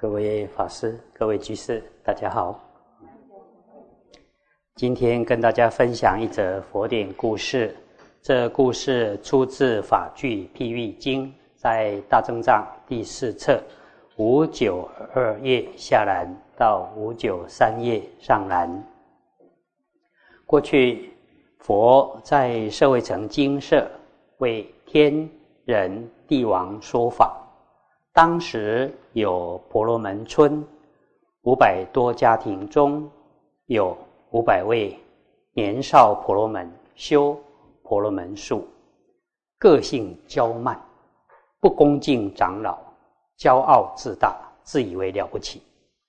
各位法师、各位居士，大家好。今天跟大家分享一则佛典故事。这故事出自《法句譬喻经》，在大正藏第四册五九二页下栏到五九三页上栏。过去佛在社会城精舍为天人帝王说法。当时有婆罗门村五百多家庭中，有五百位年少婆罗门修婆罗门术，个性骄慢，不恭敬长老，骄傲自大，自以为了不起，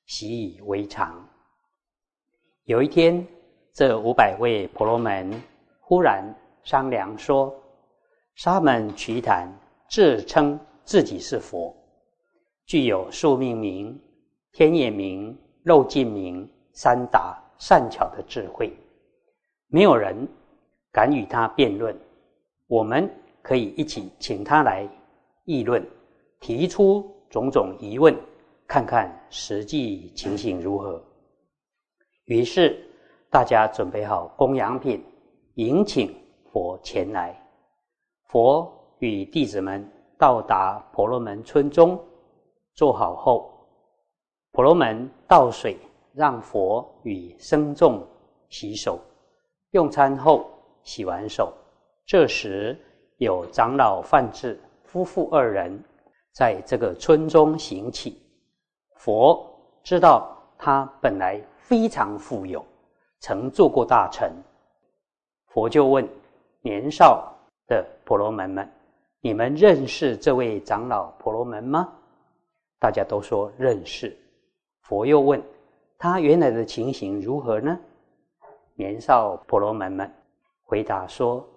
习以为常。有一天，这五百位婆罗门忽然商量说：“沙门瞿昙自称自己是佛。”具有宿命名、天眼明、肉尽明、三达善巧的智慧，没有人敢与他辩论。我们可以一起请他来议论，提出种种疑问，看看实际情形如何。于是大家准备好供养品，迎请佛前来。佛与弟子们到达婆罗门村中。做好后，婆罗门倒水，让佛与僧众洗手。用餐后，洗完手，这时有长老范志夫妇二人在这个村中行乞。佛知道他本来非常富有，曾做过大臣。佛就问年少的婆罗门们：“你们认识这位长老婆罗门吗？”大家都说认识。佛又问他原来的情形如何呢？年少婆罗门们回答说：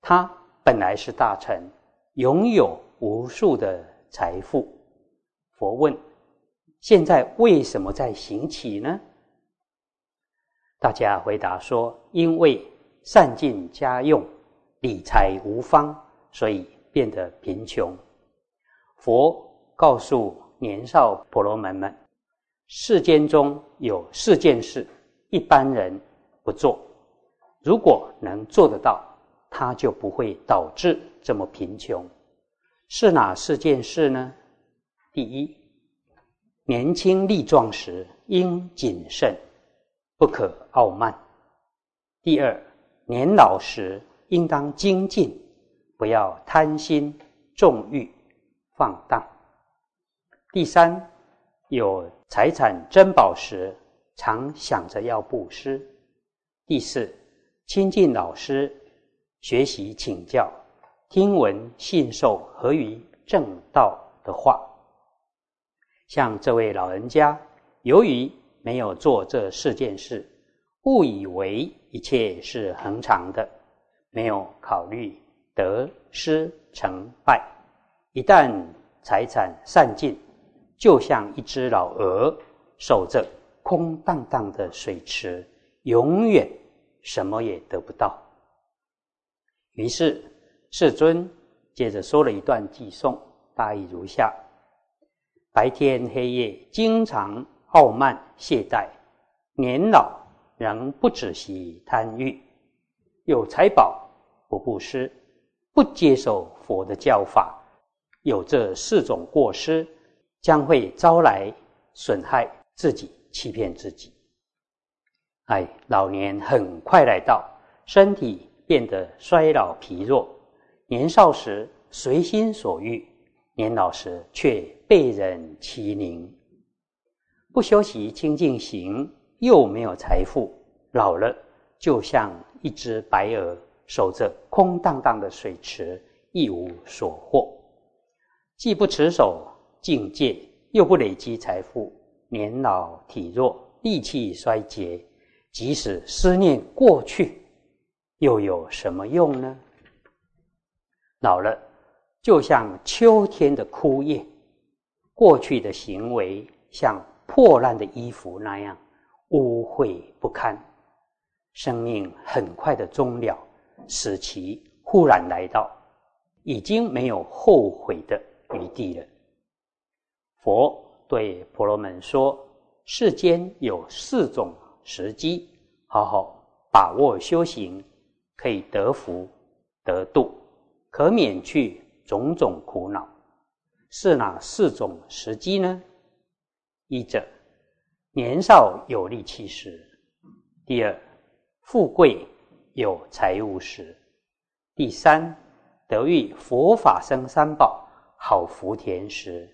他本来是大臣，拥有无数的财富。佛问：现在为什么在行乞呢？大家回答说：因为散尽家用，理财无方，所以变得贫穷。佛告诉。年少婆罗门们，世间中有四件事，一般人不做。如果能做得到，他就不会导致这么贫穷。是哪四件事呢？第一，年轻力壮时应谨慎，不可傲慢；第二，年老时应当精进，不要贪心纵欲放荡。第三，有财产珍宝时，常想着要布施；第四，亲近老师，学习请教，听闻信受合于正道的话。像这位老人家，由于没有做这四件事，误以为一切是恒常的，没有考虑得失成败，一旦财产散尽。就像一只老鹅守着空荡荡的水池，永远什么也得不到。于是世尊接着说了一段偈颂，大意如下：白天黑夜经常傲慢懈怠，年老仍不止息贪欲，有财宝不布施，不接受佛的教法，有这四种过失。将会招来损害自己，欺骗自己。哎，老年很快来到，身体变得衰老疲弱。年少时随心所欲，年老时却被人欺凌。不修习清净行，又没有财富，老了就像一只白鹅，守着空荡荡的水池，一无所获。既不持守。境界又不累积财富，年老体弱，力气衰竭，即使思念过去，又有什么用呢？老了，就像秋天的枯叶，过去的行为像破烂的衣服那样污秽不堪，生命很快的终了，使其忽然来到，已经没有后悔的余地了。佛对婆罗门说：“世间有四种时机，好好把握修行，可以得福得度，可免去种种苦恼。是哪四种时机呢？一者年少有力气时；第二，富贵有财物时；第三，得遇佛法僧三宝好福田时；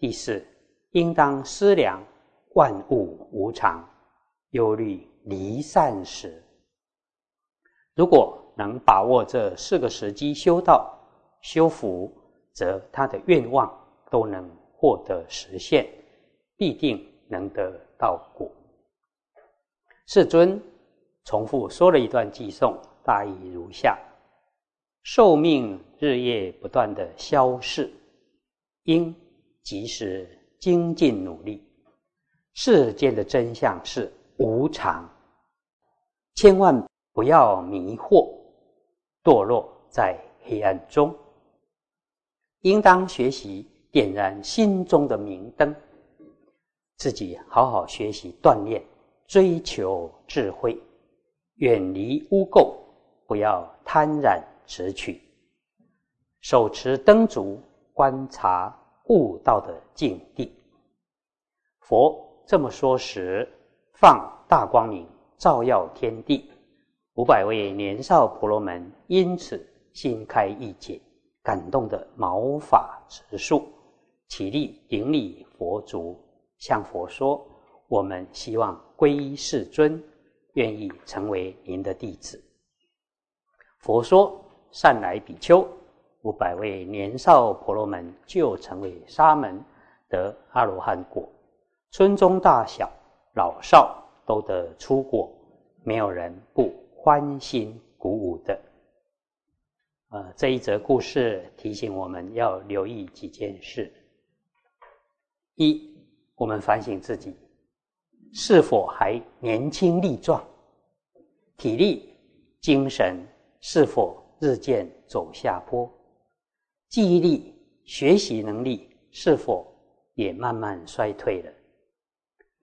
第四。”应当思量万物无常，忧虑离散时。如果能把握这四个时机修道修福，则他的愿望都能获得实现，必定能得到果。世尊重复说了一段偈颂，大意如下：寿命日夜不断的消逝，应及时。精进努力，世间的真相是无常，千万不要迷惑，堕落在黑暗中。应当学习点燃心中的明灯，自己好好学习锻炼，追求智慧，远离污垢，不要贪婪执取，手持灯烛观察。悟道的境地，佛这么说时，放大光明照耀天地，五百位年少婆罗门因此心开意解，感动的毛发直竖，起立顶礼佛足，向佛说：“我们希望皈依世尊，愿意成为您的弟子。”佛说：“善来比丘。”五百位年少婆罗门就成为沙门，得阿罗汉果。村中大小老少都得出果，没有人不欢欣鼓舞的。呃，这一则故事提醒我们要留意几件事：一，我们反省自己是否还年轻力壮，体力、精神是否日渐走下坡。记忆力、学习能力是否也慢慢衰退了？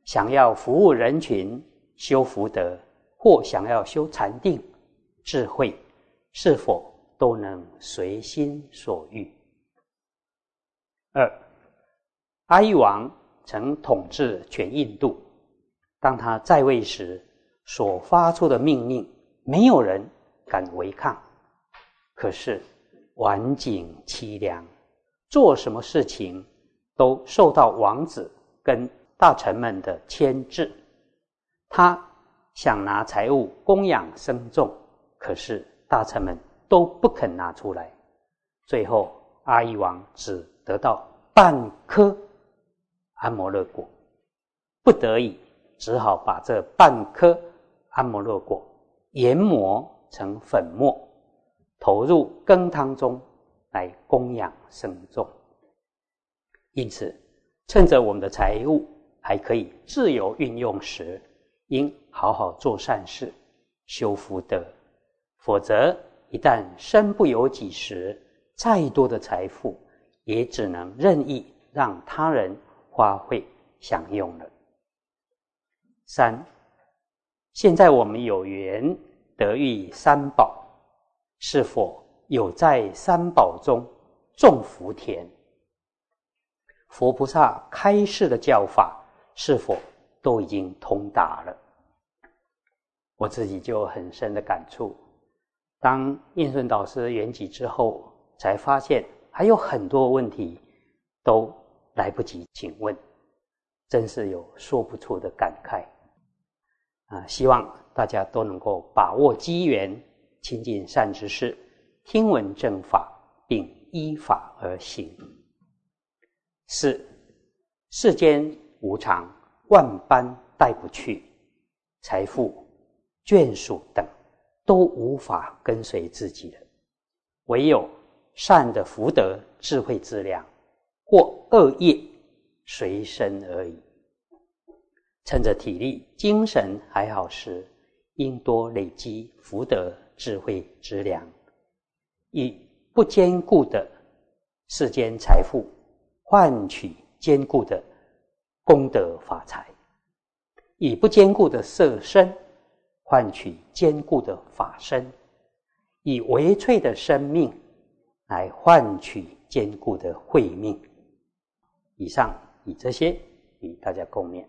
想要服务人群、修福德，或想要修禅定、智慧，是否都能随心所欲？二，阿育王曾统治全印度，当他在位时所发出的命令，没有人敢违抗。可是。晚景凄凉，做什么事情都受到王子跟大臣们的牵制。他想拿财物供养僧众，可是大臣们都不肯拿出来。最后，阿育王只得到半颗安摩勒果，不得已只好把这半颗安摩勒果研磨成粉末。投入羹汤中来供养僧众，因此，趁着我们的财物还可以自由运用时，应好好做善事，修福德。否则，一旦身不由己时，再多的财富也只能任意让他人花费享用了。三，现在我们有缘得遇三宝。是否有在三宝中种福田？佛菩萨开示的教法是否都已经通达了？我自己就很深的感触。当印顺导师圆寂之后，才发现还有很多问题都来不及请问，真是有说不出的感慨。啊，希望大家都能够把握机缘。亲近善知识，听闻正法，并依法而行。四世间无常，万般带不去，财富、眷属等都无法跟随自己了。唯有善的福德、智慧资粮，或恶业随身而已。趁着体力、精神还好时，应多累积福德。智慧之良，以不坚固的世间财富换取坚固的功德法财，以不坚固的色身换取坚固的法身，以微脆的生命来换取坚固的慧命。以上以这些与大家共勉。